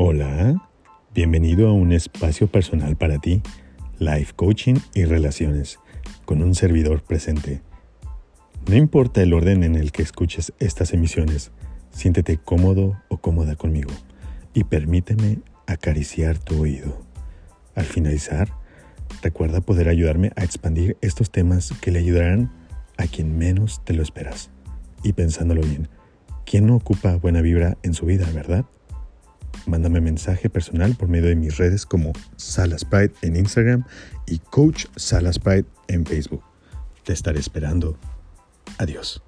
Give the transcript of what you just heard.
Hola, bienvenido a un espacio personal para ti, life coaching y relaciones, con un servidor presente. No importa el orden en el que escuches estas emisiones, siéntete cómodo o cómoda conmigo y permíteme acariciar tu oído. Al finalizar, recuerda poder ayudarme a expandir estos temas que le ayudarán a quien menos te lo esperas. Y pensándolo bien, ¿quién no ocupa buena vibra en su vida, verdad? Mándame mensaje personal por medio de mis redes como Salas Pride en Instagram y Coach Salas Pride en Facebook. Te estaré esperando. Adiós.